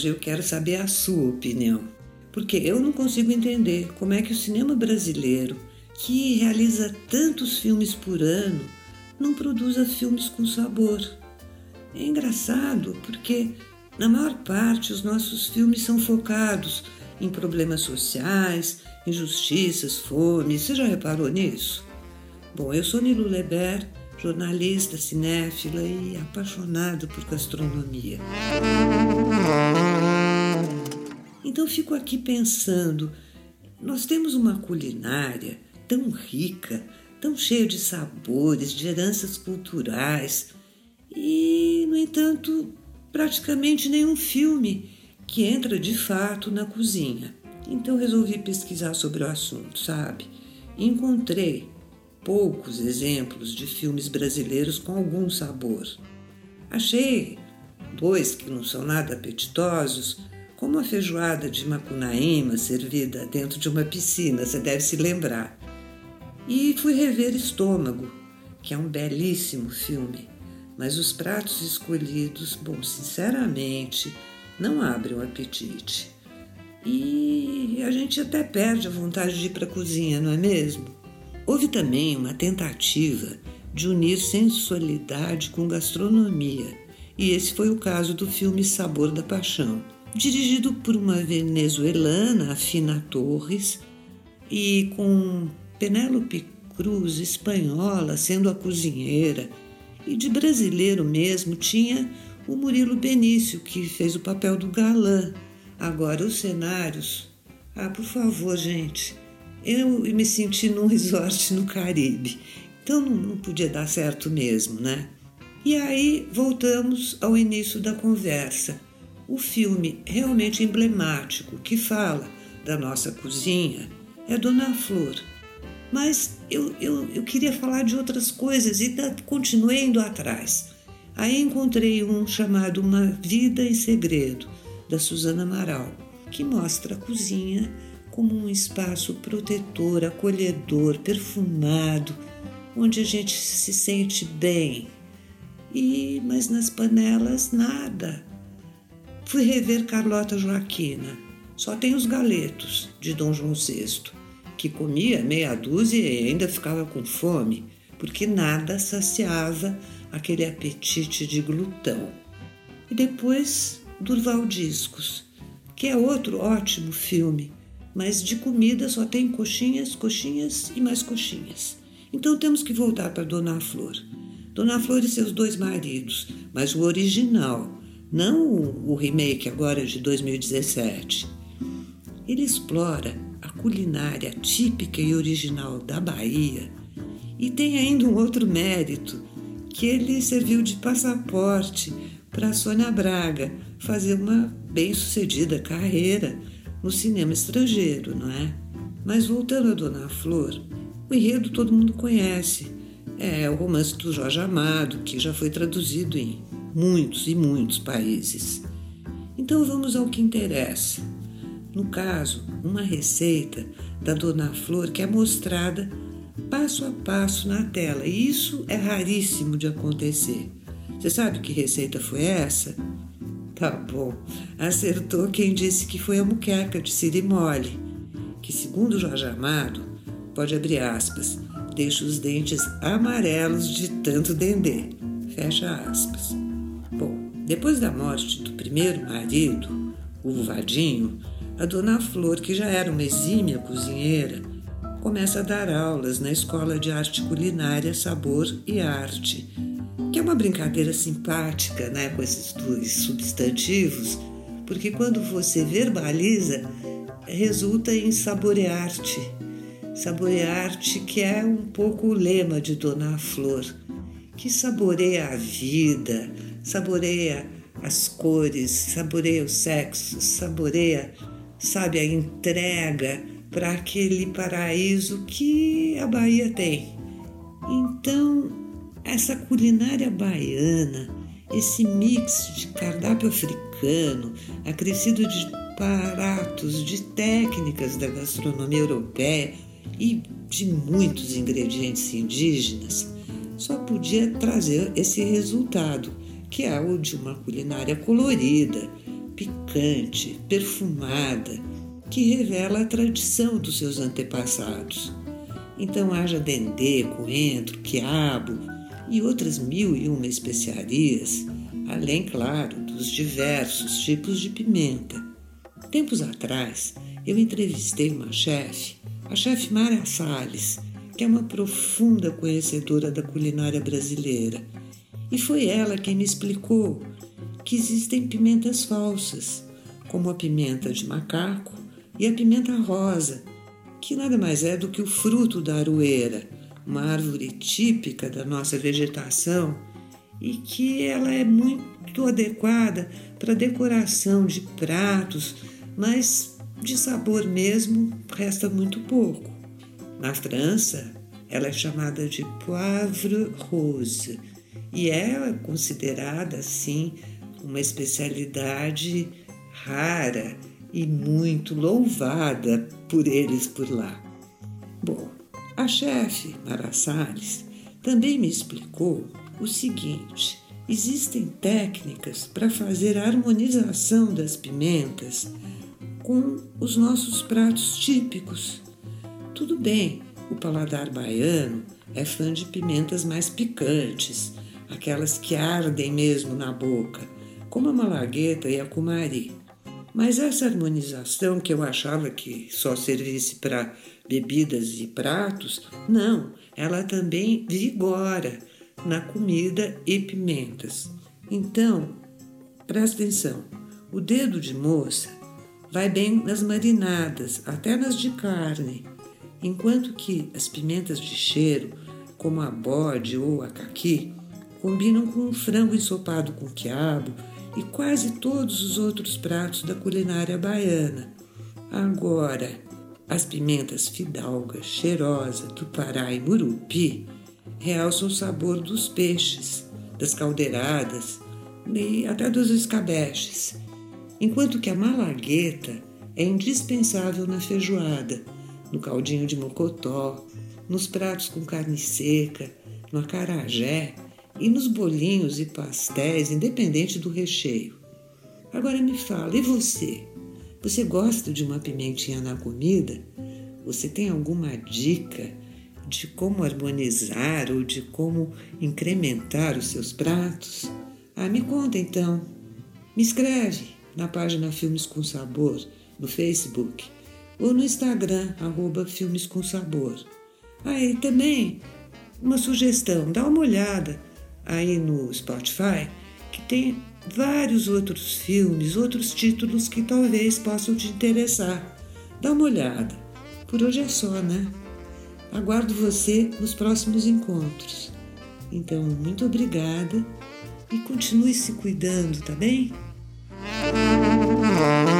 hoje eu quero saber a sua opinião, porque eu não consigo entender como é que o cinema brasileiro, que realiza tantos filmes por ano, não produza filmes com sabor. É engraçado porque, na maior parte, os nossos filmes são focados em problemas sociais, injustiças, fome. Você já reparou nisso? Bom, eu sou Nilo Leber, jornalista, cinéfila e apaixonada por gastronomia. Então fico aqui pensando, nós temos uma culinária tão rica, tão cheia de sabores, de heranças culturais e, no entanto, praticamente nenhum filme que entra de fato na cozinha. Então resolvi pesquisar sobre o assunto, sabe? Encontrei poucos exemplos de filmes brasileiros com algum sabor. Achei dois que não são nada apetitosos, como a feijoada de Macunaíma servida dentro de uma piscina, você deve se lembrar. E fui rever Estômago, que é um belíssimo filme, mas os pratos escolhidos, bom, sinceramente, não abrem o apetite. E a gente até perde a vontade de ir para a cozinha, não é mesmo? Houve também uma tentativa de unir sensualidade com gastronomia, e esse foi o caso do filme Sabor da Paixão, dirigido por uma venezuelana, Afina Torres, e com Penélope Cruz, espanhola, sendo a cozinheira, e de brasileiro mesmo tinha o Murilo Benício, que fez o papel do galã. Agora, os cenários. Ah, por favor, gente. Eu me senti num resort no Caribe, então não, não podia dar certo mesmo, né? E aí voltamos ao início da conversa. O filme realmente emblemático que fala da nossa cozinha é Dona Flor. Mas eu, eu, eu queria falar de outras coisas e da, continuei indo atrás. Aí encontrei um chamado Uma Vida em Segredo, da Suzana Amaral, que mostra a cozinha como um espaço protetor, acolhedor, perfumado, onde a gente se sente bem. E mas nas panelas nada. Fui rever Carlota Joaquina. Só tem os galetos de Dom João VI, que comia meia dúzia e ainda ficava com fome, porque nada saciava aquele apetite de glutão. E depois Durval Discos, que é outro ótimo filme, mas de comida só tem coxinhas, coxinhas e mais coxinhas. Então temos que voltar para Dona Flor. Dona Flor e seus dois maridos, mas o original, não o remake agora de 2017. Ele explora a culinária típica e original da Bahia e tem ainda um outro mérito que ele serviu de passaporte para Sônia Braga fazer uma bem-sucedida carreira no cinema estrangeiro, não é? Mas voltando a Dona Flor, o enredo todo mundo conhece. É o romance do Jorge Amado, que já foi traduzido em muitos e muitos países. Então vamos ao que interessa. No caso, uma receita da Dona Flor que é mostrada passo a passo na tela. E isso é raríssimo de acontecer. Você sabe que receita foi essa? Tá bom. Acertou quem disse que foi a muqueca de Siri Mole, que, segundo Jorge Amado, pode abrir aspas, deixa os dentes amarelos de tanto dendê. Fecha aspas. Bom, depois da morte do primeiro marido, o Vadinho, a dona Flor, que já era uma exímia cozinheira, começa a dar aulas na Escola de Arte Culinária Sabor e Arte, que é uma brincadeira simpática né, com esses dois substantivos, porque quando você verbaliza, resulta em saborearte. Saborearte, que é um pouco o lema de Dona Flor, que saboreia a vida, saboreia as cores, saboreia o sexo, saboreia, sabe, a entrega para aquele paraíso que a Bahia tem. Então, essa culinária baiana, esse mix de cardápio africano, acrescido de pratos, de técnicas da gastronomia europeia e de muitos ingredientes indígenas, só podia trazer esse resultado, que é o de uma culinária colorida, picante, perfumada, que revela a tradição dos seus antepassados. Então haja dendê, coentro, quiabo e outras mil e uma especiarias, além, claro, dos diversos tipos de pimenta. Tempos atrás, eu entrevistei uma chefe, a chefe Mara Salles, que é uma profunda conhecedora da culinária brasileira. E foi ela quem me explicou que existem pimentas falsas, como a pimenta de macaco e a pimenta rosa, que nada mais é do que o fruto da aroeira, uma árvore típica da nossa vegetação e que ela é muito adequada para decoração de pratos, mas de sabor mesmo resta muito pouco. Na França, ela é chamada de poivre rose e é considerada assim uma especialidade rara e muito louvada por eles por lá. Bom, a chefe Mara Salles também me explicou o seguinte: existem técnicas para fazer a harmonização das pimentas com os nossos pratos típicos. Tudo bem, o paladar baiano é fã de pimentas mais picantes, aquelas que ardem mesmo na boca, como a malagueta e a cumari. Mas essa harmonização que eu achava que só servisse para bebidas e pratos, não, ela também vigora na comida e pimentas. Então, presta atenção: o dedo de moça vai bem nas marinadas, até nas de carne, enquanto que as pimentas de cheiro, como a bode ou a caqui, combinam com o frango ensopado com quiabo e quase todos os outros pratos da culinária baiana. Agora, as pimentas fidalga, cheirosa, tupará e murupi realçam o sabor dos peixes, das caldeiradas e até dos escabeches, enquanto que a malagueta é indispensável na feijoada, no caldinho de mocotó, nos pratos com carne seca, no acarajé e nos bolinhos e pastéis, independente do recheio. Agora me fala, e você? Você gosta de uma pimentinha na comida? Você tem alguma dica de como harmonizar ou de como incrementar os seus pratos? Ah, me conta então. Me escreve na página Filmes com Sabor, no Facebook, ou no Instagram, arroba Filmes com Sabor. Ah, e também uma sugestão, dá uma olhada aí no Spotify que tem vários outros filmes, outros títulos que talvez possam te interessar. Dá uma olhada. Por hoje é só, né? Aguardo você nos próximos encontros. Então, muito obrigada e continue se cuidando, tá bem? Mm-hmm.